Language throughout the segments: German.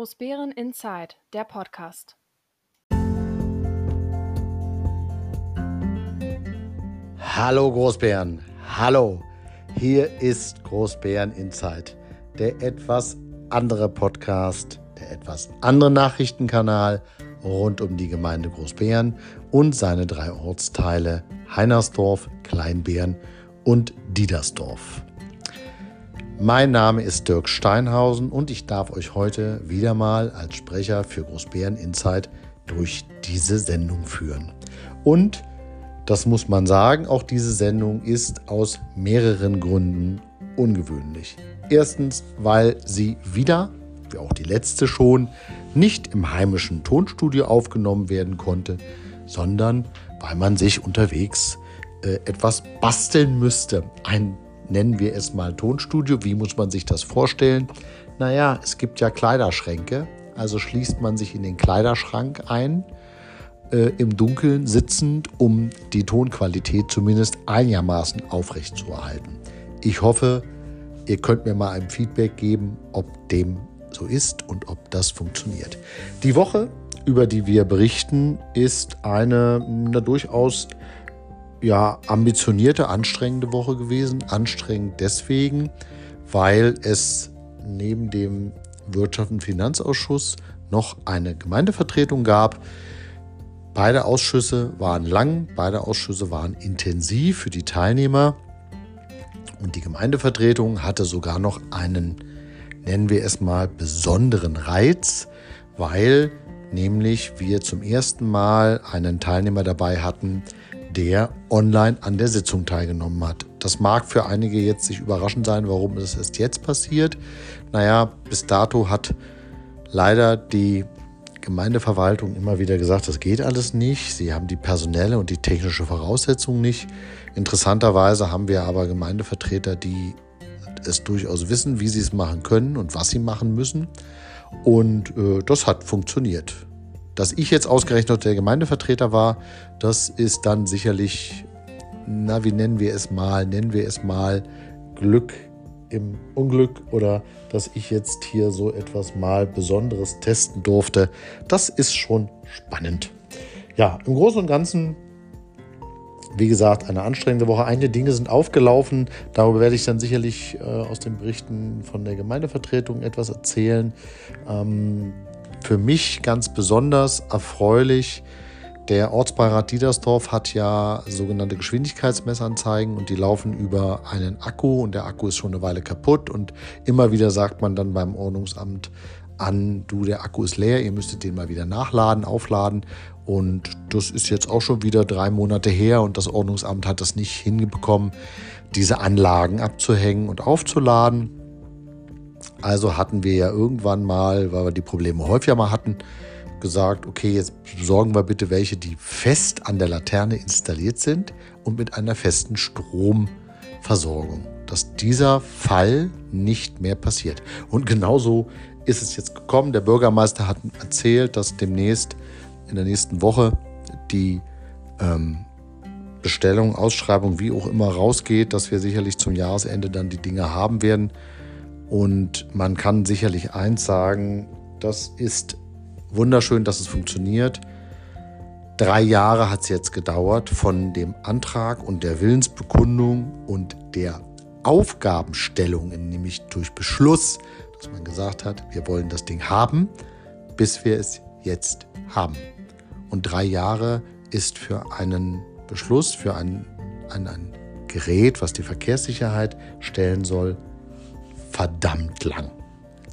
Großbären Inside, der Podcast. Hallo Großbären, hallo. Hier ist Großbären Inside, der etwas andere Podcast, der etwas andere Nachrichtenkanal rund um die Gemeinde Großbären und seine drei Ortsteile Heinersdorf, Kleinbären und Diedersdorf. Mein Name ist Dirk Steinhausen und ich darf euch heute wieder mal als Sprecher für Großbären Insight durch diese Sendung führen. Und das muss man sagen, auch diese Sendung ist aus mehreren Gründen ungewöhnlich. Erstens, weil sie wieder, wie auch die letzte schon, nicht im heimischen Tonstudio aufgenommen werden konnte, sondern weil man sich unterwegs äh, etwas basteln müsste. Ein, nennen wir es mal Tonstudio. Wie muss man sich das vorstellen? Naja, es gibt ja Kleiderschränke. Also schließt man sich in den Kleiderschrank ein äh, im Dunkeln sitzend, um die Tonqualität zumindest einigermaßen aufrechtzuerhalten. Ich hoffe, ihr könnt mir mal ein Feedback geben, ob dem so ist und ob das funktioniert. Die Woche, über die wir berichten, ist eine, eine durchaus ja, ambitionierte, anstrengende Woche gewesen. Anstrengend deswegen, weil es neben dem Wirtschafts- und Finanzausschuss noch eine Gemeindevertretung gab, Beide Ausschüsse waren lang, beide Ausschüsse waren intensiv für die Teilnehmer und die Gemeindevertretung hatte sogar noch einen, nennen wir es mal, besonderen Reiz, weil nämlich wir zum ersten Mal einen Teilnehmer dabei hatten, der online an der Sitzung teilgenommen hat. Das mag für einige jetzt sich überraschend sein, warum es erst jetzt passiert. Naja, bis dato hat leider die Gemeindeverwaltung immer wieder gesagt, das geht alles nicht. Sie haben die personelle und die technische Voraussetzung nicht. Interessanterweise haben wir aber Gemeindevertreter, die es durchaus wissen, wie sie es machen können und was sie machen müssen. Und äh, das hat funktioniert. Dass ich jetzt ausgerechnet der Gemeindevertreter war, das ist dann sicherlich, na, wie nennen wir es mal, nennen wir es mal Glück im Unglück oder dass ich jetzt hier so etwas mal Besonderes testen durfte. Das ist schon spannend. Ja, im Großen und Ganzen, wie gesagt, eine anstrengende Woche. Einige Dinge sind aufgelaufen. Darüber werde ich dann sicherlich äh, aus den Berichten von der Gemeindevertretung etwas erzählen. Ähm, für mich ganz besonders erfreulich der Ortsbeirat Diedersdorf hat ja sogenannte Geschwindigkeitsmessanzeigen und die laufen über einen Akku und der Akku ist schon eine Weile kaputt und immer wieder sagt man dann beim Ordnungsamt an, du, der Akku ist leer, ihr müsstet den mal wieder nachladen, aufladen und das ist jetzt auch schon wieder drei Monate her und das Ordnungsamt hat das nicht hinbekommen, diese Anlagen abzuhängen und aufzuladen. Also hatten wir ja irgendwann mal, weil wir die Probleme häufiger mal hatten, gesagt, okay, jetzt besorgen wir bitte welche, die fest an der Laterne installiert sind und mit einer festen Stromversorgung, dass dieser Fall nicht mehr passiert. Und genauso ist es jetzt gekommen. Der Bürgermeister hat erzählt, dass demnächst in der nächsten Woche die ähm, Bestellung, Ausschreibung, wie auch immer rausgeht, dass wir sicherlich zum Jahresende dann die Dinge haben werden. Und man kann sicherlich eins sagen, das ist wunderschön, dass es funktioniert. Drei Jahre hat es jetzt gedauert von dem Antrag und der Willensbekundung und der Aufgabenstellung, nämlich durch Beschluss, dass man gesagt hat, wir wollen das Ding haben, bis wir es jetzt haben. Und drei Jahre ist für einen Beschluss, für ein, ein, ein Gerät, was die Verkehrssicherheit stellen soll, verdammt lang.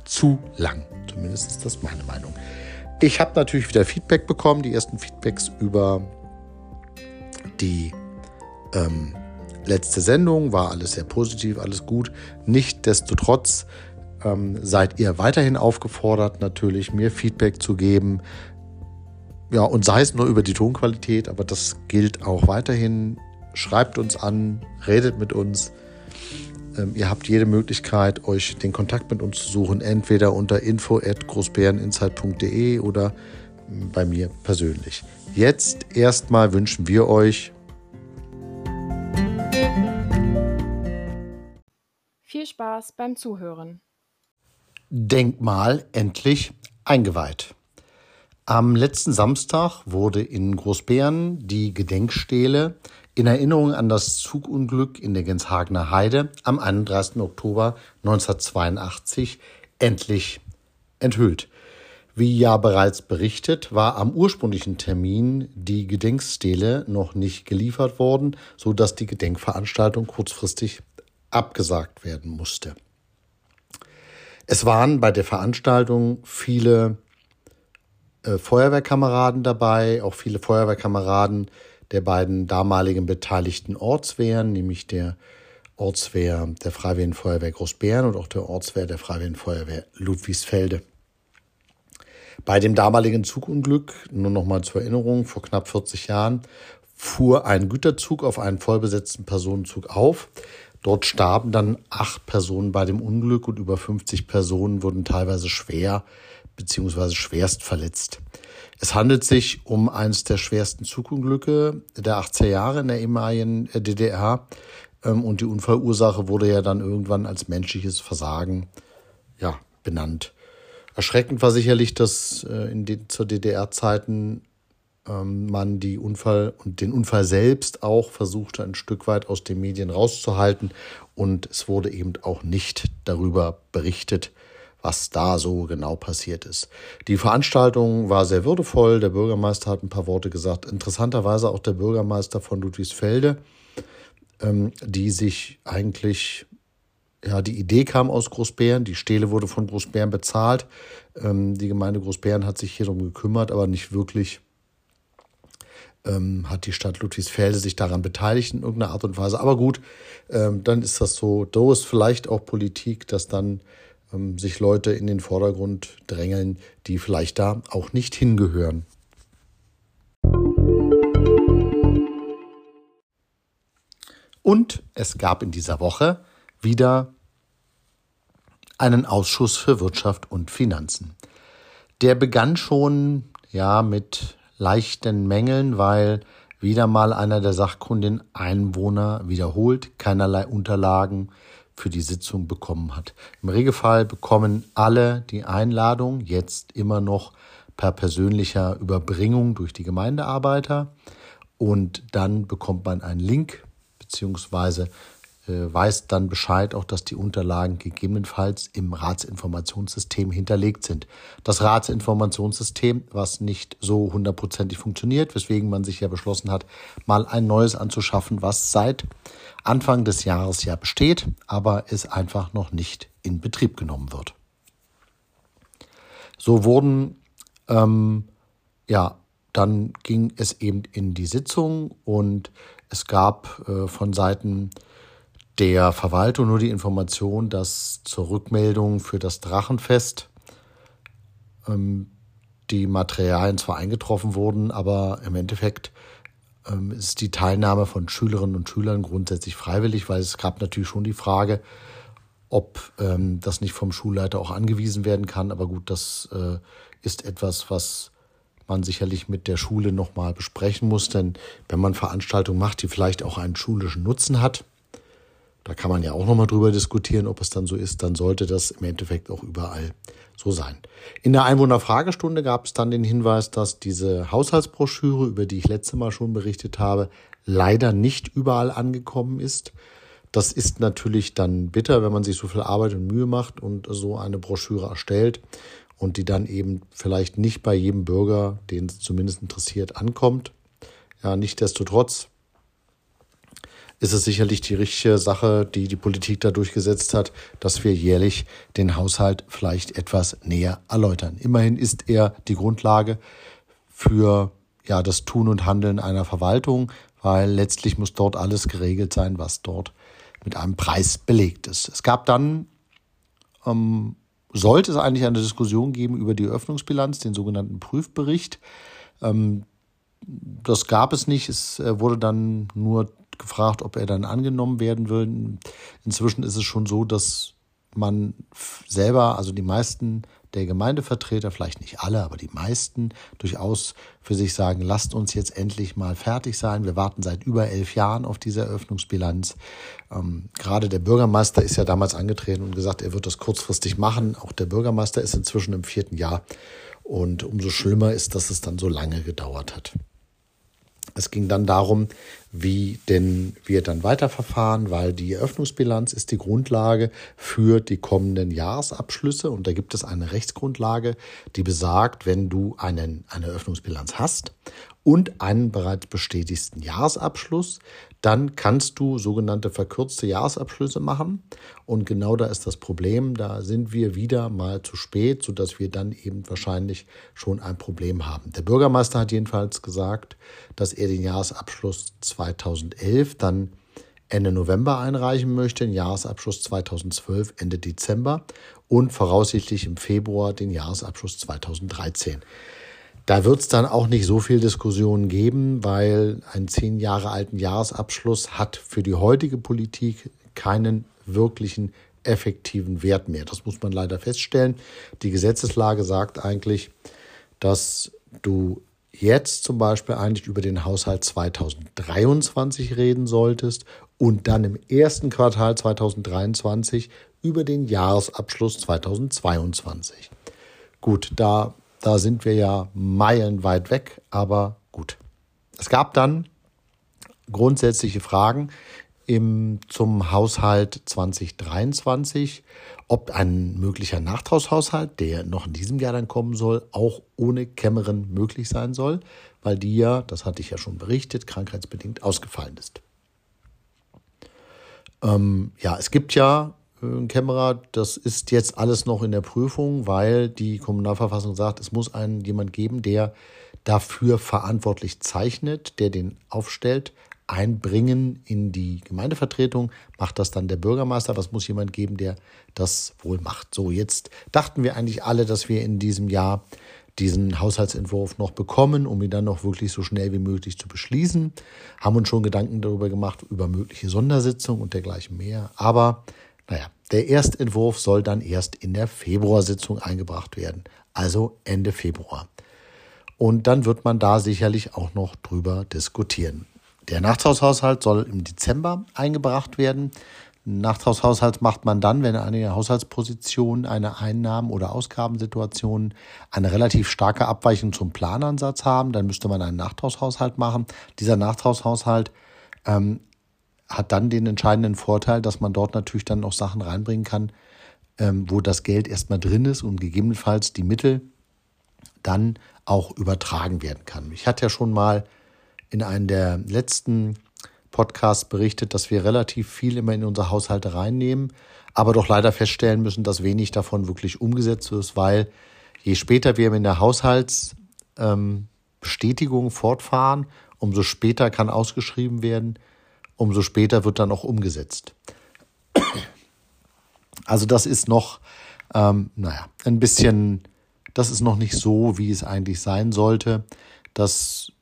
Zu lang. Zumindest ist das meine Meinung. Ich habe natürlich wieder Feedback bekommen, die ersten Feedbacks über die ähm, letzte Sendung. War alles sehr positiv, alles gut. Nichtsdestotrotz ähm, seid ihr weiterhin aufgefordert, natürlich mir Feedback zu geben. Ja, und sei es nur über die Tonqualität, aber das gilt auch weiterhin. Schreibt uns an, redet mit uns. Ähm, ihr habt jede Möglichkeit, euch den Kontakt mit uns zu suchen, entweder unter info@großbäreninsight.de oder hm, bei mir persönlich. Jetzt erstmal wünschen wir euch viel Spaß beim Zuhören. Denkt mal endlich eingeweiht. Am letzten Samstag wurde in Großbären die Gedenkstele in Erinnerung an das Zugunglück in der Genshagener Heide am 31. Oktober 1982 endlich enthüllt. Wie ja bereits berichtet, war am ursprünglichen Termin die Gedenkstele noch nicht geliefert worden, so dass die Gedenkveranstaltung kurzfristig abgesagt werden musste. Es waren bei der Veranstaltung viele äh, Feuerwehrkameraden dabei, auch viele Feuerwehrkameraden der beiden damaligen beteiligten Ortswehren, nämlich der Ortswehr der Freiwilligen Feuerwehr Großbären und auch der Ortswehr der Freiwilligen Feuerwehr Ludwigsfelde. Bei dem damaligen Zugunglück, nur noch mal zur Erinnerung, vor knapp 40 Jahren, fuhr ein Güterzug auf einen vollbesetzten Personenzug auf. Dort starben dann acht Personen bei dem Unglück und über 50 Personen wurden teilweise schwer bzw. schwerst verletzt. Es handelt sich um eines der schwersten Zugunglücke der 80er Jahre in der ehemaligen DDR. Ähm, und die Unfallursache wurde ja dann irgendwann als menschliches Versagen ja, benannt. Erschreckend war sicherlich, dass äh, in den, zur DDR-Zeiten ähm, man die Unfall und den Unfall selbst auch versuchte, ein Stück weit aus den Medien rauszuhalten. Und es wurde eben auch nicht darüber berichtet, was da so genau passiert ist. Die Veranstaltung war sehr würdevoll. Der Bürgermeister hat ein paar Worte gesagt. Interessanterweise auch der Bürgermeister von Ludwigsfelde, ähm, die sich eigentlich ja, die Idee kam aus Großbären, die Stele wurde von Großbären bezahlt. Ähm, die Gemeinde Großbären hat sich hier darum gekümmert, aber nicht wirklich ähm, hat die Stadt Ludwigsfelde sich daran beteiligt in irgendeiner Art und Weise. Aber gut, ähm, dann ist das so. Da ist vielleicht auch Politik, dass dann sich Leute in den Vordergrund drängeln, die vielleicht da auch nicht hingehören. Und es gab in dieser Woche wieder einen Ausschuss für Wirtschaft und Finanzen. Der begann schon ja mit leichten Mängeln, weil wieder mal einer der Sachkundinnen Einwohner wiederholt keinerlei Unterlagen für die Sitzung bekommen hat. Im Regelfall bekommen alle die Einladung jetzt immer noch per persönlicher Überbringung durch die Gemeindearbeiter und dann bekommt man einen Link beziehungsweise weiß dann Bescheid, auch dass die Unterlagen gegebenenfalls im Ratsinformationssystem hinterlegt sind. Das Ratsinformationssystem, was nicht so hundertprozentig funktioniert, weswegen man sich ja beschlossen hat, mal ein neues anzuschaffen, was seit Anfang des Jahres ja besteht, aber es einfach noch nicht in Betrieb genommen wird. So wurden, ähm, ja, dann ging es eben in die Sitzung und es gab äh, von Seiten der Verwaltung nur die Information, dass zur Rückmeldung für das Drachenfest ähm, die Materialien zwar eingetroffen wurden, aber im Endeffekt ähm, ist die Teilnahme von Schülerinnen und Schülern grundsätzlich freiwillig, weil es gab natürlich schon die Frage, ob ähm, das nicht vom Schulleiter auch angewiesen werden kann. Aber gut, das äh, ist etwas, was man sicherlich mit der Schule nochmal besprechen muss. Denn wenn man Veranstaltungen macht, die vielleicht auch einen schulischen Nutzen hat, da kann man ja auch nochmal drüber diskutieren, ob es dann so ist. Dann sollte das im Endeffekt auch überall so sein. In der Einwohnerfragestunde gab es dann den Hinweis, dass diese Haushaltsbroschüre, über die ich letzte Mal schon berichtet habe, leider nicht überall angekommen ist. Das ist natürlich dann bitter, wenn man sich so viel Arbeit und Mühe macht und so eine Broschüre erstellt und die dann eben vielleicht nicht bei jedem Bürger, den es zumindest interessiert, ankommt. Ja, nichtdestotrotz ist es sicherlich die richtige Sache, die die Politik da durchgesetzt hat, dass wir jährlich den Haushalt vielleicht etwas näher erläutern. Immerhin ist er die Grundlage für ja, das Tun und Handeln einer Verwaltung, weil letztlich muss dort alles geregelt sein, was dort mit einem Preis belegt ist. Es gab dann, ähm, sollte es eigentlich eine Diskussion geben über die Öffnungsbilanz, den sogenannten Prüfbericht. Ähm, das gab es nicht. Es äh, wurde dann nur gefragt, ob er dann angenommen werden will. Inzwischen ist es schon so, dass man selber, also die meisten der Gemeindevertreter, vielleicht nicht alle, aber die meisten, durchaus für sich sagen, lasst uns jetzt endlich mal fertig sein. Wir warten seit über elf Jahren auf diese Eröffnungsbilanz. Ähm, gerade der Bürgermeister ist ja damals angetreten und gesagt, er wird das kurzfristig machen. Auch der Bürgermeister ist inzwischen im vierten Jahr. Und umso schlimmer ist, dass es dann so lange gedauert hat. Es ging dann darum, wie denn wir dann weiterverfahren, weil die Eröffnungsbilanz ist die Grundlage für die kommenden Jahresabschlüsse. Und da gibt es eine Rechtsgrundlage, die besagt, wenn du einen, eine Eröffnungsbilanz hast und einen bereits bestätigten Jahresabschluss, dann kannst du sogenannte verkürzte Jahresabschlüsse machen. Und genau da ist das Problem. Da sind wir wieder mal zu spät, sodass wir dann eben wahrscheinlich schon ein Problem haben. Der Bürgermeister hat jedenfalls gesagt, dass er den Jahresabschluss 2011 dann Ende November einreichen möchte, den Jahresabschluss 2012 Ende Dezember und voraussichtlich im Februar den Jahresabschluss 2013. Da wird es dann auch nicht so viel Diskussionen geben, weil ein zehn Jahre alten Jahresabschluss hat für die heutige Politik keinen wirklichen effektiven Wert mehr. Das muss man leider feststellen. Die Gesetzeslage sagt eigentlich, dass du jetzt zum Beispiel eigentlich über den Haushalt 2023 reden solltest und dann im ersten Quartal 2023 über den Jahresabschluss 2022. Gut, da da sind wir ja meilenweit weg, aber gut. Es gab dann grundsätzliche Fragen im, zum Haushalt 2023, ob ein möglicher Nachtragshaushalt, der noch in diesem Jahr dann kommen soll, auch ohne Cameron möglich sein soll, weil die ja, das hatte ich ja schon berichtet, krankheitsbedingt ausgefallen ist. Ähm, ja, es gibt ja ein Kämmerer, das ist jetzt alles noch in der Prüfung, weil die Kommunalverfassung sagt, es muss einen jemand geben, der dafür verantwortlich zeichnet, der den aufstellt, einbringen in die Gemeindevertretung, macht das dann der Bürgermeister, es muss jemand geben, der das wohl macht. So, jetzt dachten wir eigentlich alle, dass wir in diesem Jahr diesen Haushaltsentwurf noch bekommen, um ihn dann noch wirklich so schnell wie möglich zu beschließen, haben uns schon Gedanken darüber gemacht, über mögliche Sondersitzungen und dergleichen mehr, aber naja, der Erstentwurf soll dann erst in der Februarsitzung eingebracht werden, also Ende Februar. Und dann wird man da sicherlich auch noch drüber diskutieren. Der Nachtragshaushalt soll im Dezember eingebracht werden. Nachtragshaushalt macht man dann, wenn eine Haushaltsposition, eine Einnahmen- oder Ausgabensituation eine relativ starke Abweichung zum Planansatz haben. Dann müsste man einen Nachtragshaushalt machen. Dieser Nachtragshaushalt ähm, hat dann den entscheidenden Vorteil, dass man dort natürlich dann noch Sachen reinbringen kann, ähm, wo das Geld erstmal drin ist und gegebenenfalls die Mittel dann auch übertragen werden kann. Ich hatte ja schon mal in einem der letzten Podcasts berichtet, dass wir relativ viel immer in unsere Haushalte reinnehmen, aber doch leider feststellen müssen, dass wenig davon wirklich umgesetzt ist, weil je später wir in der Haushaltsbestätigung ähm, fortfahren, umso später kann ausgeschrieben werden, umso später wird dann auch umgesetzt. Also das ist noch, ähm, naja, ein bisschen, das ist noch nicht so, wie es eigentlich sein sollte, dass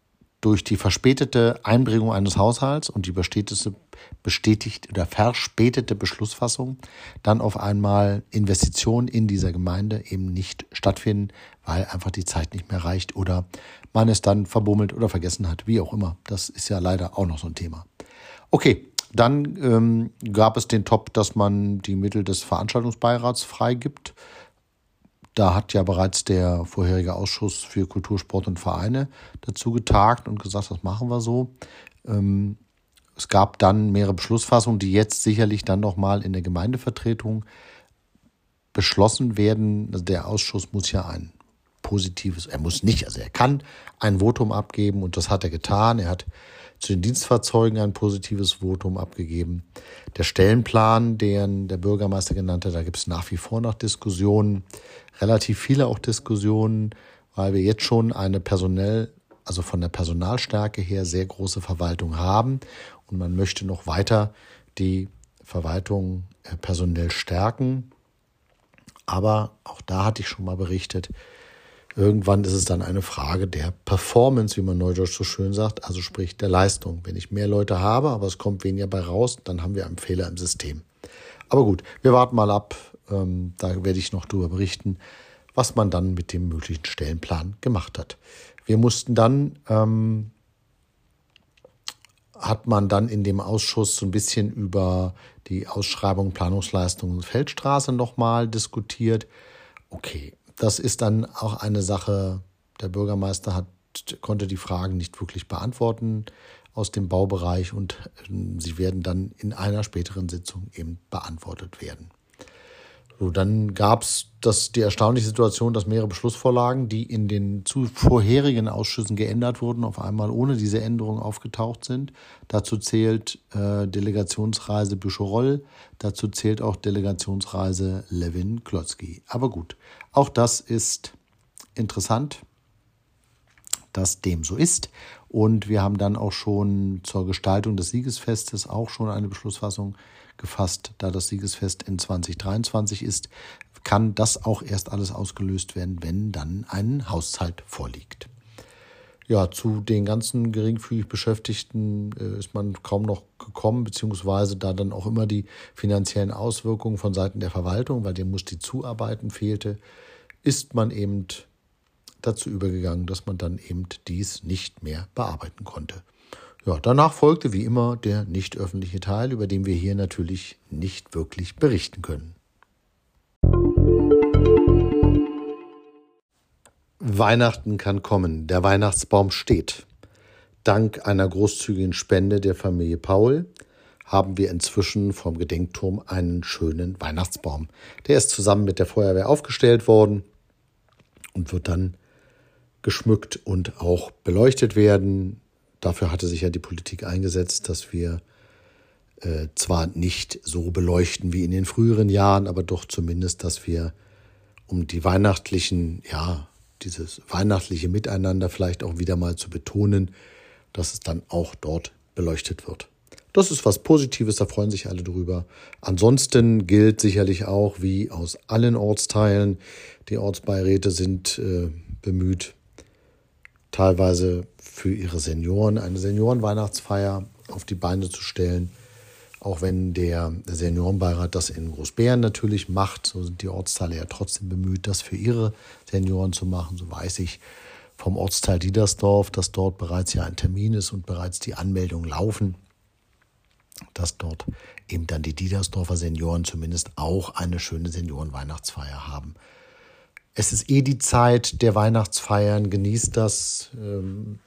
durch die verspätete Einbringung eines Haushalts und die bestätigte, bestätigt oder verspätete Beschlussfassung dann auf einmal Investitionen in dieser Gemeinde eben nicht stattfinden, weil einfach die Zeit nicht mehr reicht oder man es dann verbummelt oder vergessen hat, wie auch immer. Das ist ja leider auch noch so ein Thema. Okay, dann ähm, gab es den Top, dass man die Mittel des Veranstaltungsbeirats freigibt. Da hat ja bereits der vorherige Ausschuss für Kultur, Sport und Vereine dazu getagt und gesagt, das machen wir so. Ähm, es gab dann mehrere Beschlussfassungen, die jetzt sicherlich dann nochmal in der Gemeindevertretung beschlossen werden. Also der Ausschuss muss ja ein positives, er muss nicht, also er kann ein Votum abgeben und das hat er getan. Er hat zu den Dienstfahrzeugen ein positives Votum abgegeben. Der Stellenplan, den der Bürgermeister genannt hat, da gibt es nach wie vor noch Diskussionen, relativ viele auch Diskussionen, weil wir jetzt schon eine personell, also von der Personalstärke her sehr große Verwaltung haben und man möchte noch weiter die Verwaltung äh, personell stärken. Aber auch da hatte ich schon mal berichtet, Irgendwann ist es dann eine Frage der Performance, wie man neudeutsch so schön sagt, also sprich der Leistung. Wenn ich mehr Leute habe, aber es kommt weniger bei raus, dann haben wir einen Fehler im System. Aber gut, wir warten mal ab. Ähm, da werde ich noch darüber berichten, was man dann mit dem möglichen Stellenplan gemacht hat. Wir mussten dann, ähm, hat man dann in dem Ausschuss so ein bisschen über die Ausschreibung Planungsleistung Feldstraße nochmal diskutiert. Okay, das ist dann auch eine Sache, der Bürgermeister hat, konnte die Fragen nicht wirklich beantworten aus dem Baubereich und ähm, sie werden dann in einer späteren Sitzung eben beantwortet werden. So, dann gab es die erstaunliche Situation, dass mehrere Beschlussvorlagen, die in den zu vorherigen Ausschüssen geändert wurden, auf einmal ohne diese Änderung aufgetaucht sind. Dazu zählt äh, Delegationsreise Büscherol, dazu zählt auch Delegationsreise Levin-Klotzki. Aber gut, auch das ist interessant, dass dem so ist. Und wir haben dann auch schon zur Gestaltung des Siegesfestes auch schon eine Beschlussfassung gefasst. Da das Siegesfest in 2023 ist, kann das auch erst alles ausgelöst werden, wenn dann ein Haushalt vorliegt. Ja, zu den ganzen geringfügig Beschäftigten äh, ist man kaum noch gekommen, beziehungsweise da dann auch immer die finanziellen Auswirkungen von Seiten der Verwaltung, weil dem muss die Zuarbeiten fehlte, ist man eben dazu übergegangen, dass man dann eben dies nicht mehr bearbeiten konnte. Ja, danach folgte wie immer der nicht öffentliche Teil, über den wir hier natürlich nicht wirklich berichten können. Weihnachten kann kommen, der Weihnachtsbaum steht. Dank einer großzügigen Spende der Familie Paul haben wir inzwischen vom Gedenkturm einen schönen Weihnachtsbaum. Der ist zusammen mit der Feuerwehr aufgestellt worden und wird dann geschmückt und auch beleuchtet werden. Dafür hatte sich ja die Politik eingesetzt, dass wir äh, zwar nicht so beleuchten wie in den früheren Jahren, aber doch zumindest, dass wir um die weihnachtlichen, ja, dieses weihnachtliche Miteinander vielleicht auch wieder mal zu betonen, dass es dann auch dort beleuchtet wird. Das ist was Positives, da freuen sich alle drüber. Ansonsten gilt sicherlich auch, wie aus allen Ortsteilen, die Ortsbeiräte sind äh, bemüht, teilweise für ihre Senioren eine Seniorenweihnachtsfeier auf die Beine zu stellen. Auch wenn der Seniorenbeirat das in Großbären natürlich macht, so sind die Ortsteile ja trotzdem bemüht, das für ihre Senioren zu machen. So weiß ich vom Ortsteil Diedersdorf, dass dort bereits ja ein Termin ist und bereits die Anmeldungen laufen, dass dort eben dann die Diedersdorfer Senioren zumindest auch eine schöne Seniorenweihnachtsfeier haben. Es ist eh die Zeit der Weihnachtsfeiern, genießt das. Ähm,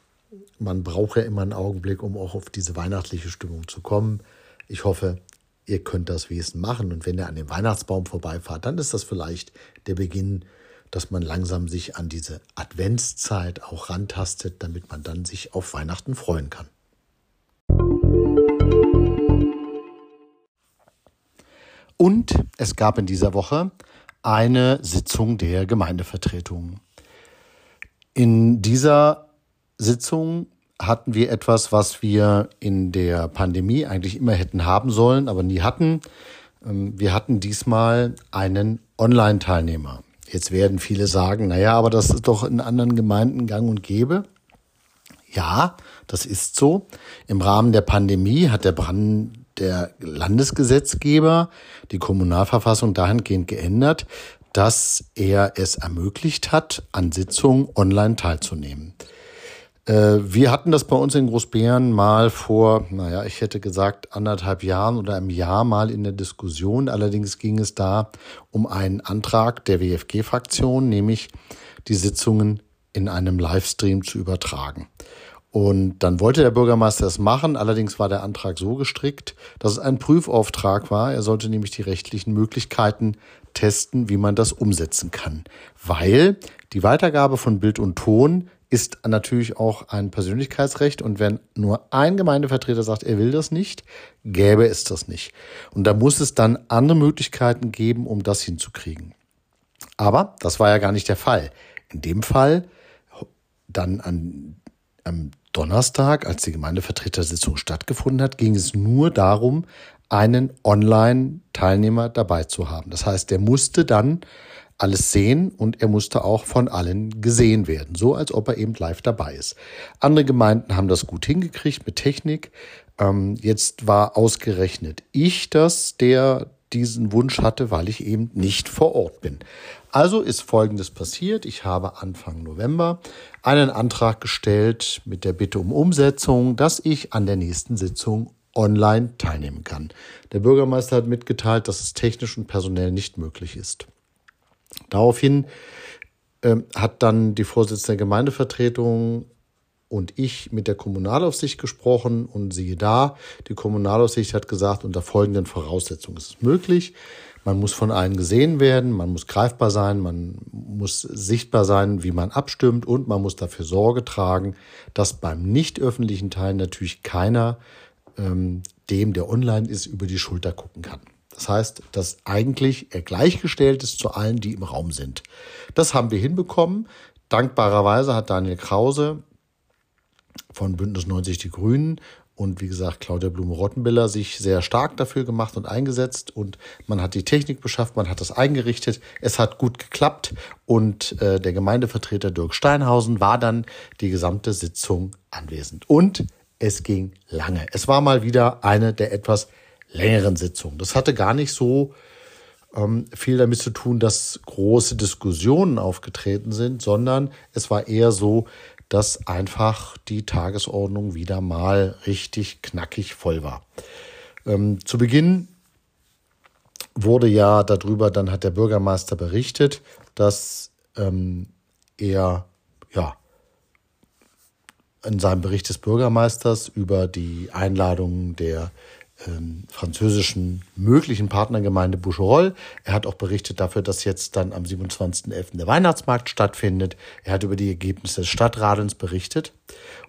man braucht ja immer einen Augenblick, um auch auf diese weihnachtliche Stimmung zu kommen. Ich hoffe, ihr könnt das Wesen machen. Und wenn ihr an dem Weihnachtsbaum vorbeifahrt, dann ist das vielleicht der Beginn, dass man langsam sich an diese Adventszeit auch rantastet, damit man dann sich auf Weihnachten freuen kann. Und es gab in dieser Woche eine Sitzung der Gemeindevertretung. In dieser Sitzung hatten wir etwas, was wir in der Pandemie eigentlich immer hätten haben sollen, aber nie hatten. Ähm, wir hatten diesmal einen Online-Teilnehmer. Jetzt werden viele sagen, naja, aber das ist doch in anderen Gemeinden gang und gäbe. Ja, das ist so. Im Rahmen der Pandemie hat der Brand, der Landesgesetzgeber die Kommunalverfassung dahingehend geändert, dass er es ermöglicht hat, an Sitzungen online teilzunehmen. Äh, wir hatten das bei uns in Großbären mal vor, naja, ich hätte gesagt, anderthalb Jahren oder einem Jahr mal in der Diskussion. Allerdings ging es da um einen Antrag der WFG-Fraktion, nämlich die Sitzungen in einem Livestream zu übertragen. Und dann wollte der Bürgermeister es machen, allerdings war der Antrag so gestrickt, dass es ein Prüfauftrag war. Er sollte nämlich die rechtlichen Möglichkeiten testen, wie man das umsetzen kann. Weil die Weitergabe von Bild und Ton ist natürlich auch ein Persönlichkeitsrecht und wenn nur ein Gemeindevertreter sagt, er will das nicht, gäbe es das nicht. Und da muss es dann andere Möglichkeiten geben, um das hinzukriegen. Aber das war ja gar nicht der Fall. In dem Fall dann an am Donnerstag, als die Gemeindevertretersitzung stattgefunden hat, ging es nur darum, einen Online-Teilnehmer dabei zu haben. Das heißt, der musste dann alles sehen und er musste auch von allen gesehen werden, so als ob er eben live dabei ist. Andere Gemeinden haben das gut hingekriegt mit Technik. Ähm, jetzt war ausgerechnet ich das, der diesen Wunsch hatte, weil ich eben nicht vor Ort bin. Also ist Folgendes passiert. Ich habe Anfang November einen Antrag gestellt mit der Bitte um Umsetzung, dass ich an der nächsten Sitzung online teilnehmen kann. Der Bürgermeister hat mitgeteilt, dass es technisch und personell nicht möglich ist. Daraufhin äh, hat dann die Vorsitzende der Gemeindevertretung und ich mit der Kommunalaufsicht gesprochen und siehe da, die Kommunalaufsicht hat gesagt, unter folgenden Voraussetzungen ist es möglich. Man muss von allen gesehen werden, man muss greifbar sein, man muss sichtbar sein, wie man abstimmt und man muss dafür Sorge tragen, dass beim nicht öffentlichen Teil natürlich keiner ähm, dem, der online ist, über die Schulter gucken kann. Das heißt, dass eigentlich er gleichgestellt ist zu allen, die im Raum sind. Das haben wir hinbekommen. Dankbarerweise hat Daniel Krause von Bündnis 90 Die Grünen und wie gesagt Claudia Blume-Rottenbiller sich sehr stark dafür gemacht und eingesetzt und man hat die Technik beschafft, man hat das eingerichtet, es hat gut geklappt und äh, der Gemeindevertreter Dirk Steinhausen war dann die gesamte Sitzung anwesend und es ging lange. Es war mal wieder eine der etwas längeren Sitzungen. Das hatte gar nicht so ähm, viel damit zu tun, dass große Diskussionen aufgetreten sind, sondern es war eher so, dass einfach die Tagesordnung wieder mal richtig knackig voll war. Ähm, zu Beginn wurde ja darüber, dann hat der Bürgermeister berichtet, dass ähm, er ja in seinem Bericht des Bürgermeisters über die Einladung der ähm, französischen möglichen Partnergemeinde Boucherolles. Er hat auch berichtet dafür, dass jetzt dann am 27.11. der Weihnachtsmarkt stattfindet. Er hat über die Ergebnisse des Stadtradens berichtet.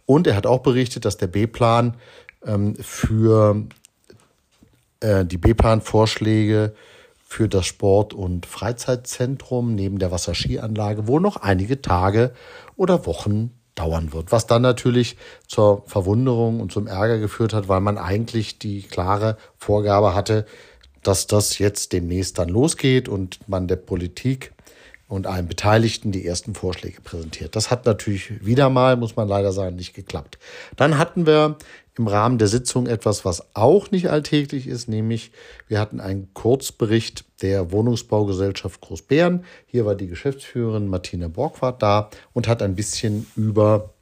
Und er hat auch berichtet, dass der B-Plan ähm, für äh, die B-Plan-Vorschläge für das Sport- und Freizeitzentrum neben der Wasserskianlage wohl noch einige Tage oder Wochen dauern wird. Was dann natürlich zur Verwunderung und zum Ärger geführt hat, weil man eigentlich die klare Vorgabe hatte, dass das jetzt demnächst dann losgeht und man der Politik und allen Beteiligten die ersten Vorschläge präsentiert. Das hat natürlich wieder mal, muss man leider sagen, nicht geklappt. Dann hatten wir im Rahmen der Sitzung etwas, was auch nicht alltäglich ist, nämlich wir hatten einen Kurzbericht der Wohnungsbaugesellschaft Großbären. Hier war die Geschäftsführerin Martina Borgwart da und hat ein bisschen über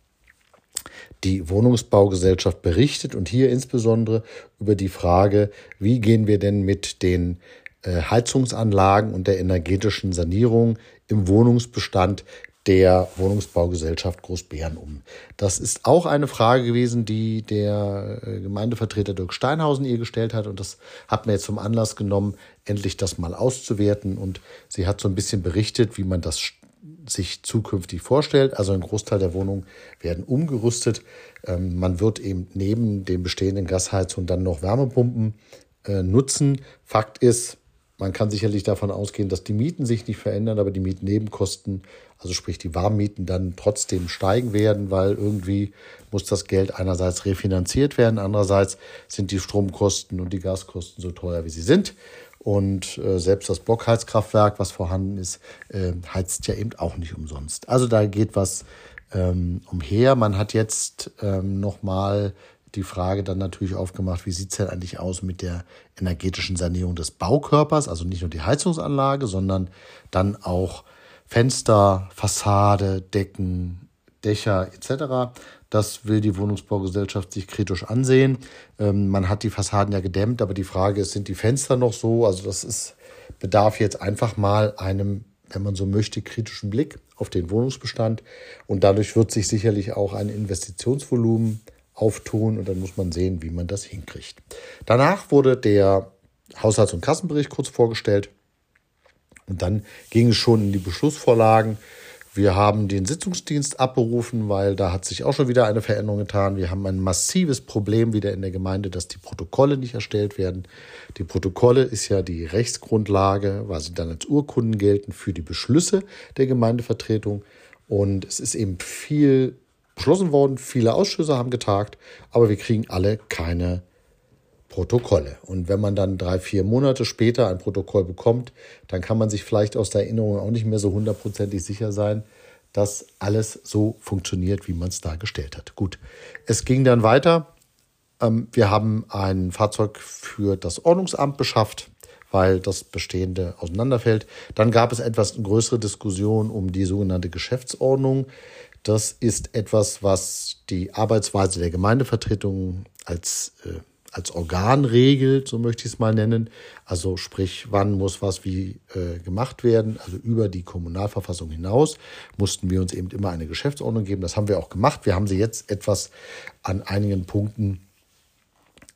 die Wohnungsbaugesellschaft berichtet und hier insbesondere über die Frage, wie gehen wir denn mit den äh, Heizungsanlagen und der energetischen Sanierung im Wohnungsbestand der Wohnungsbaugesellschaft Großbären um. Das ist auch eine Frage gewesen, die der äh, Gemeindevertreter Dirk Steinhausen ihr gestellt hat. Und das hat mir jetzt zum Anlass genommen, endlich das mal auszuwerten. Und sie hat so ein bisschen berichtet, wie man das sich zukünftig vorstellt. Also ein Großteil der Wohnungen werden umgerüstet. Ähm, man wird eben neben den bestehenden Gasheizungen dann noch Wärmepumpen äh, nutzen. Fakt ist, man kann sicherlich davon ausgehen, dass die Mieten sich nicht verändern, aber die Mietnebenkosten, also sprich die Warmmieten, dann trotzdem steigen werden, weil irgendwie muss das Geld einerseits refinanziert werden, andererseits sind die Stromkosten und die Gaskosten so teuer, wie sie sind. Und äh, selbst das Blockheizkraftwerk, was vorhanden ist, äh, heizt ja eben auch nicht umsonst. Also da geht was ähm, umher. Man hat jetzt ähm, nochmal die Frage dann natürlich aufgemacht, wie sieht es denn eigentlich aus mit der energetischen Sanierung des Baukörpers, also nicht nur die Heizungsanlage, sondern dann auch Fenster, Fassade, Decken, Dächer etc. Das will die Wohnungsbaugesellschaft sich kritisch ansehen. Ähm, man hat die Fassaden ja gedämmt, aber die Frage ist, sind die Fenster noch so? Also das ist, bedarf jetzt einfach mal einem, wenn man so möchte, kritischen Blick auf den Wohnungsbestand. Und dadurch wird sich sicherlich auch ein Investitionsvolumen auftun und dann muss man sehen, wie man das hinkriegt. Danach wurde der Haushalts- und Kassenbericht kurz vorgestellt und dann ging es schon in die Beschlussvorlagen. Wir haben den Sitzungsdienst abberufen, weil da hat sich auch schon wieder eine Veränderung getan. Wir haben ein massives Problem wieder in der Gemeinde, dass die Protokolle nicht erstellt werden. Die Protokolle ist ja die Rechtsgrundlage, weil sie dann als Urkunden gelten für die Beschlüsse der Gemeindevertretung. Und es ist eben viel beschlossen worden. Viele Ausschüsse haben getagt, aber wir kriegen alle keine Protokolle. Und wenn man dann drei, vier Monate später ein Protokoll bekommt, dann kann man sich vielleicht aus der Erinnerung auch nicht mehr so hundertprozentig sicher sein, dass alles so funktioniert, wie man es dargestellt hat. Gut, es ging dann weiter. Ähm, wir haben ein Fahrzeug für das Ordnungsamt beschafft, weil das Bestehende auseinanderfällt. Dann gab es etwas größere Diskussion um die sogenannte Geschäftsordnung. Das ist etwas, was die Arbeitsweise der Gemeindevertretung als, äh, als Organ regelt, so möchte ich es mal nennen. Also sprich, wann muss was wie äh, gemacht werden. Also über die Kommunalverfassung hinaus mussten wir uns eben immer eine Geschäftsordnung geben. Das haben wir auch gemacht. Wir haben sie jetzt etwas an einigen Punkten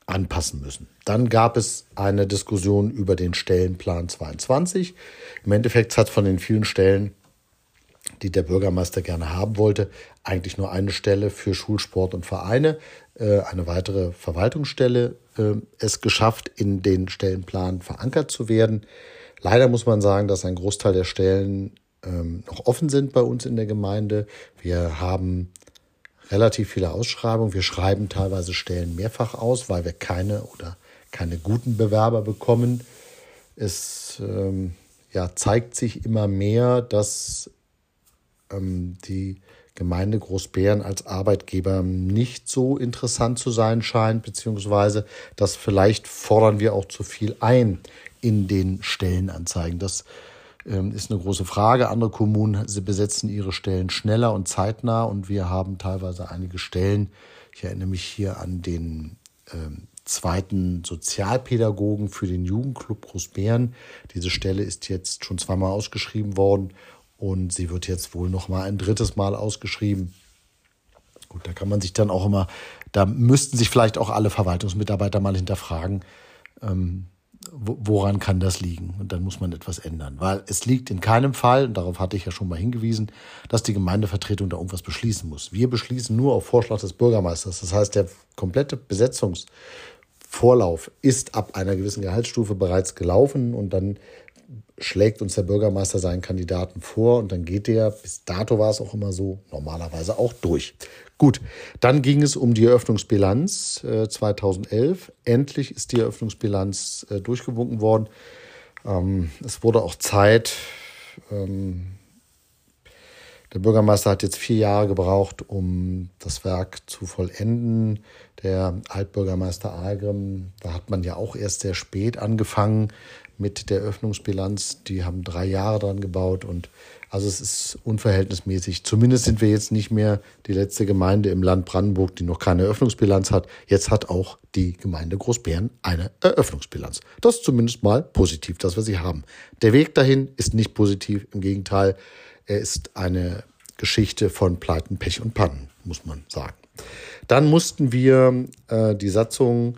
anpassen müssen. Dann gab es eine Diskussion über den Stellenplan 22. Im Endeffekt hat von den vielen Stellen, die der Bürgermeister gerne haben wollte, eigentlich nur eine Stelle für Schulsport und Vereine, äh, eine weitere Verwaltungsstelle äh, es geschafft, in den Stellenplan verankert zu werden. Leider muss man sagen, dass ein Großteil der Stellen ähm, noch offen sind bei uns in der Gemeinde. Wir haben relativ viele Ausschreibungen. Wir schreiben teilweise Stellen mehrfach aus, weil wir keine oder keine guten Bewerber bekommen. Es ähm, ja, zeigt sich immer mehr, dass die Gemeinde Großbären als Arbeitgeber nicht so interessant zu sein scheint, beziehungsweise dass vielleicht fordern wir auch zu viel ein in den Stellenanzeigen. Das ähm, ist eine große Frage. Andere Kommunen besetzen ihre Stellen schneller und zeitnah und wir haben teilweise einige Stellen. Ich erinnere mich hier an den ähm, zweiten Sozialpädagogen für den Jugendclub Großbären. Diese Stelle ist jetzt schon zweimal ausgeschrieben worden und sie wird jetzt wohl noch mal ein drittes Mal ausgeschrieben. Gut, da kann man sich dann auch immer, da müssten sich vielleicht auch alle Verwaltungsmitarbeiter mal hinterfragen, ähm, woran kann das liegen? Und dann muss man etwas ändern. Weil es liegt in keinem Fall, und darauf hatte ich ja schon mal hingewiesen, dass die Gemeindevertretung da irgendwas beschließen muss. Wir beschließen nur auf Vorschlag des Bürgermeisters. Das heißt, der komplette Besetzungsvorlauf ist ab einer gewissen Gehaltsstufe bereits gelaufen und dann schlägt uns der Bürgermeister seinen Kandidaten vor und dann geht der, bis dato war es auch immer so, normalerweise auch durch. Gut, dann ging es um die Eröffnungsbilanz äh, 2011. Endlich ist die Eröffnungsbilanz äh, durchgewunken worden. Ähm, es wurde auch Zeit. Ähm, der Bürgermeister hat jetzt vier Jahre gebraucht, um das Werk zu vollenden. Der Altbürgermeister Algrim, da hat man ja auch erst sehr spät angefangen mit der Öffnungsbilanz. Die haben drei Jahre dran gebaut und also es ist unverhältnismäßig. Zumindest sind wir jetzt nicht mehr die letzte Gemeinde im Land Brandenburg, die noch keine Eröffnungsbilanz hat. Jetzt hat auch die Gemeinde Großbären eine Eröffnungsbilanz. Das ist zumindest mal positiv, dass wir sie haben. Der Weg dahin ist nicht positiv, im Gegenteil, er ist eine Geschichte von Pleiten, Pech und Pannen, muss man sagen. Dann mussten wir äh, die Satzung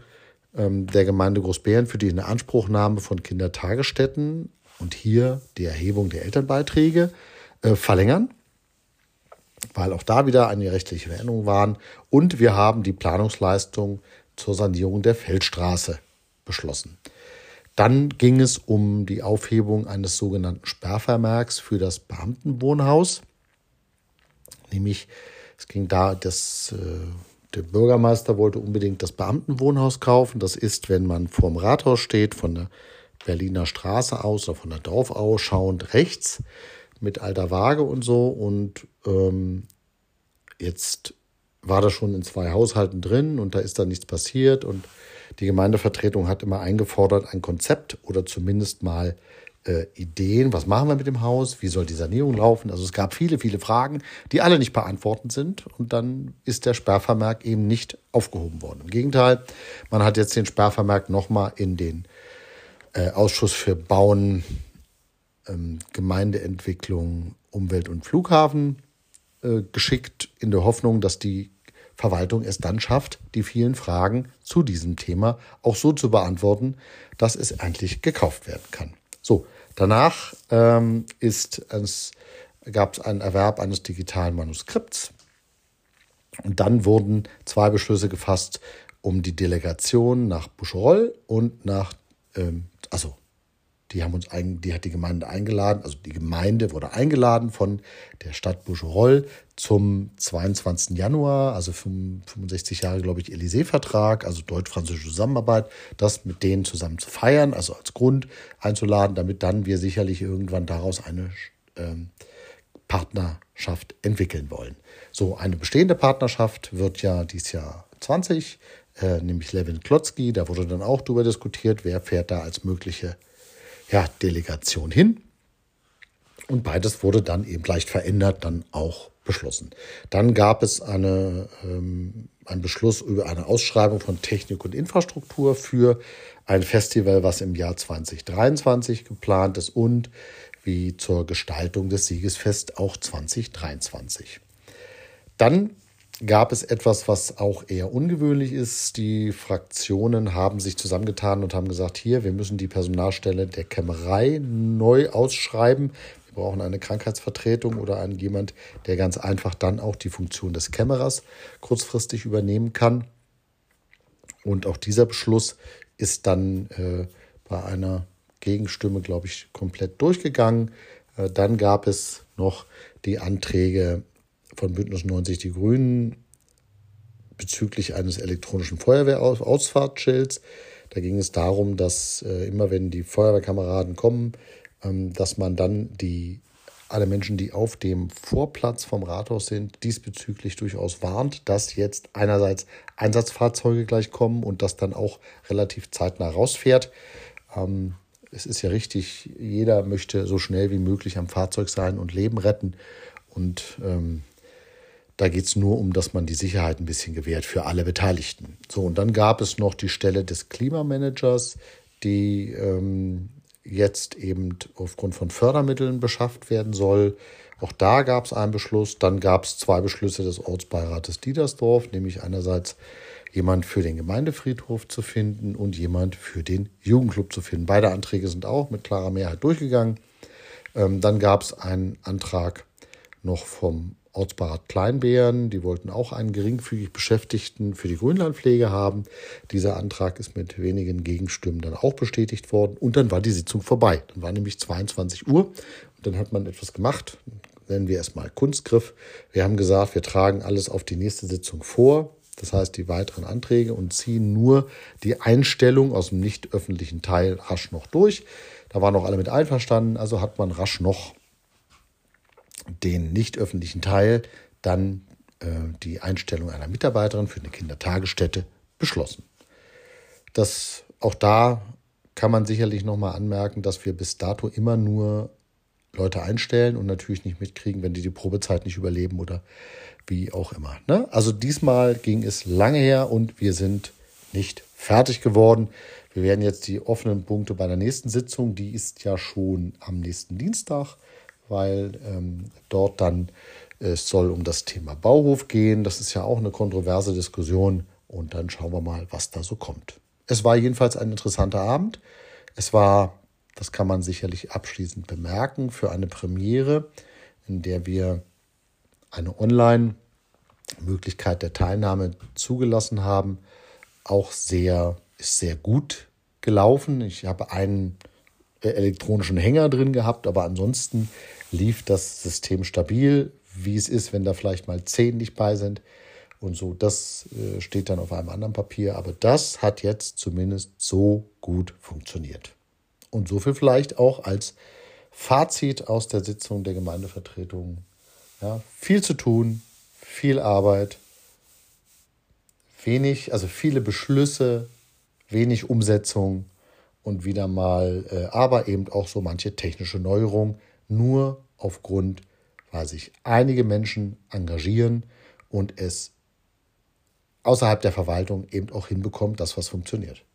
der Gemeinde Großbären für die Inanspruchnahme von Kindertagesstätten und hier die Erhebung der Elternbeiträge äh, verlängern, weil auch da wieder eine rechtliche Veränderung waren. Und wir haben die Planungsleistung zur Sanierung der Feldstraße beschlossen. Dann ging es um die Aufhebung eines sogenannten Sperrvermerks für das Beamtenwohnhaus. Nämlich, es ging da, dass äh, der Bürgermeister wollte unbedingt das Beamtenwohnhaus kaufen. Das ist, wenn man vorm Rathaus steht, von der Berliner Straße aus oder von der Dorfau schauend rechts mit alter Waage und so. Und ähm, jetzt war das schon in zwei Haushalten drin und da ist dann nichts passiert. Und die Gemeindevertretung hat immer eingefordert, ein Konzept oder zumindest mal äh, Ideen, was machen wir mit dem Haus, wie soll die Sanierung laufen. Also es gab viele, viele Fragen, die alle nicht beantwortet sind. Und dann ist der Sperrvermerk eben nicht aufgehoben worden. Im Gegenteil, man hat jetzt den Sperrvermerk nochmal in den äh, Ausschuss für Bauen, ähm, Gemeindeentwicklung, Umwelt und Flughafen äh, geschickt, in der Hoffnung, dass die Verwaltung es dann schafft, die vielen Fragen zu diesem Thema auch so zu beantworten, dass es endlich gekauft werden kann. So, danach ähm, ist es, gab es einen Erwerb eines digitalen Manuskripts. Und dann wurden zwei Beschlüsse gefasst um die Delegation nach Buscherol und nach ähm, also die haben uns ein, die hat die Gemeinde eingeladen, also die Gemeinde wurde eingeladen von der Stadt Boucherolles zum 22. Januar, also 65 Jahre, glaube ich, Élysée-Vertrag, also deutsch-französische Zusammenarbeit, das mit denen zusammen zu feiern, also als Grund einzuladen, damit dann wir sicherlich irgendwann daraus eine ähm, Partnerschaft entwickeln wollen. So eine bestehende Partnerschaft wird ja dieses Jahr 20 äh, nämlich Levin Klotzki. Da wurde dann auch darüber diskutiert, wer fährt da als mögliche ja, Delegation hin. Und beides wurde dann eben leicht verändert, dann auch beschlossen. Dann gab es eine, ähm, einen Beschluss über eine Ausschreibung von Technik und Infrastruktur für ein Festival, was im Jahr 2023 geplant ist und wie zur Gestaltung des Siegesfest auch 2023. Dann gab es etwas, was auch eher ungewöhnlich ist. Die Fraktionen haben sich zusammengetan und haben gesagt, hier, wir müssen die Personalstelle der Kämmerei neu ausschreiben. Wir brauchen eine Krankheitsvertretung oder einen jemand, der ganz einfach dann auch die Funktion des Kämmerers kurzfristig übernehmen kann. Und auch dieser Beschluss ist dann äh, bei einer Gegenstimme, glaube ich, komplett durchgegangen. Äh, dann gab es noch die Anträge von Bündnis 90 Die Grünen bezüglich eines elektronischen Feuerwehrausfahrtschilds. Da ging es darum, dass äh, immer wenn die Feuerwehrkameraden kommen, ähm, dass man dann die alle Menschen, die auf dem Vorplatz vom Rathaus sind, diesbezüglich durchaus warnt, dass jetzt einerseits Einsatzfahrzeuge gleich kommen und das dann auch relativ zeitnah rausfährt. Ähm, es ist ja richtig, jeder möchte so schnell wie möglich am Fahrzeug sein und Leben retten. Und ähm, da geht es nur um, dass man die Sicherheit ein bisschen gewährt für alle Beteiligten. So, und dann gab es noch die Stelle des Klimamanagers, die ähm, jetzt eben aufgrund von Fördermitteln beschafft werden soll. Auch da gab es einen Beschluss. Dann gab es zwei Beschlüsse des Ortsbeirates Diedersdorf, nämlich einerseits jemand für den Gemeindefriedhof zu finden und jemand für den Jugendclub zu finden. Beide Anträge sind auch mit klarer Mehrheit durchgegangen. Ähm, dann gab es einen Antrag noch vom Ortsbeirat Kleinbären. Die wollten auch einen geringfügig Beschäftigten für die Grünlandpflege haben. Dieser Antrag ist mit wenigen Gegenstimmen dann auch bestätigt worden. Und dann war die Sitzung vorbei. Dann war nämlich 22 Uhr. Und dann hat man etwas gemacht. Nennen wir es mal Kunstgriff. Wir haben gesagt, wir tragen alles auf die nächste Sitzung vor. Das heißt, die weiteren Anträge und ziehen nur die Einstellung aus dem nicht öffentlichen Teil rasch noch durch. Da waren auch alle mit einverstanden. Also hat man rasch noch den nicht öffentlichen Teil dann äh, die Einstellung einer Mitarbeiterin für eine Kindertagesstätte beschlossen. Das, auch da kann man sicherlich nochmal anmerken, dass wir bis dato immer nur Leute einstellen und natürlich nicht mitkriegen, wenn die die Probezeit nicht überleben oder wie auch immer. Ne? Also diesmal ging es lange her und wir sind nicht fertig geworden. Wir werden jetzt die offenen Punkte bei der nächsten Sitzung, die ist ja schon am nächsten Dienstag, weil ähm, dort dann es soll um das Thema Bauhof gehen. Das ist ja auch eine kontroverse Diskussion und dann schauen wir mal, was da so kommt. Es war jedenfalls ein interessanter Abend. Es war, das kann man sicherlich abschließend bemerken, für eine Premiere, in der wir eine Online-Möglichkeit der Teilnahme zugelassen haben, auch sehr, ist sehr gut gelaufen. Ich habe einen äh, elektronischen Hänger drin gehabt, aber ansonsten lief das System stabil, wie es ist, wenn da vielleicht mal zehn nicht bei sind und so. Das äh, steht dann auf einem anderen Papier, aber das hat jetzt zumindest so gut funktioniert. Und so viel vielleicht auch als Fazit aus der Sitzung der Gemeindevertretung. Ja, viel zu tun, viel Arbeit, wenig, also viele Beschlüsse, wenig Umsetzung und wieder mal, äh, aber eben auch so manche technische Neuerungen, nur aufgrund, weil sich einige Menschen engagieren und es außerhalb der Verwaltung eben auch hinbekommt, dass was funktioniert.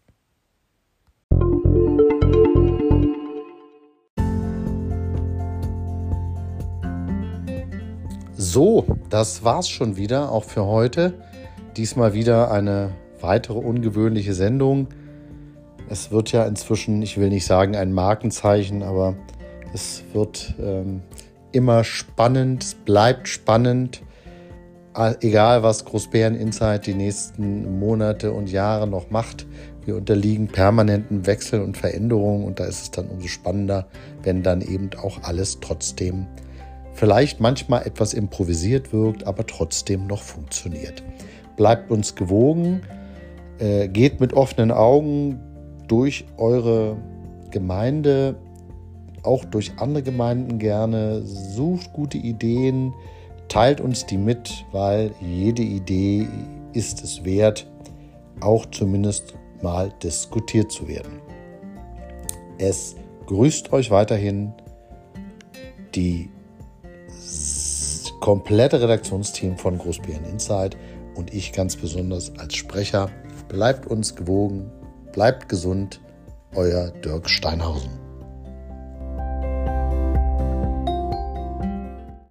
So, das war's schon wieder, auch für heute. Diesmal wieder eine weitere ungewöhnliche Sendung. Es wird ja inzwischen, ich will nicht sagen ein Markenzeichen, aber es wird ähm, immer spannend, es bleibt spannend. Egal, was Großbären Insight die nächsten Monate und Jahre noch macht, wir unterliegen permanenten Wechseln und Veränderungen und da ist es dann umso spannender, wenn dann eben auch alles trotzdem vielleicht manchmal etwas improvisiert wirkt, aber trotzdem noch funktioniert. Bleibt uns gewogen, äh, geht mit offenen Augen durch eure Gemeinde, auch durch andere Gemeinden gerne, sucht gute Ideen, teilt uns die mit, weil jede Idee ist es wert, auch zumindest mal diskutiert zu werden. Es grüßt euch weiterhin die komplette Redaktionsteam von Großbären Insight und ich ganz besonders als Sprecher. Bleibt uns gewogen, bleibt gesund, euer Dirk Steinhausen.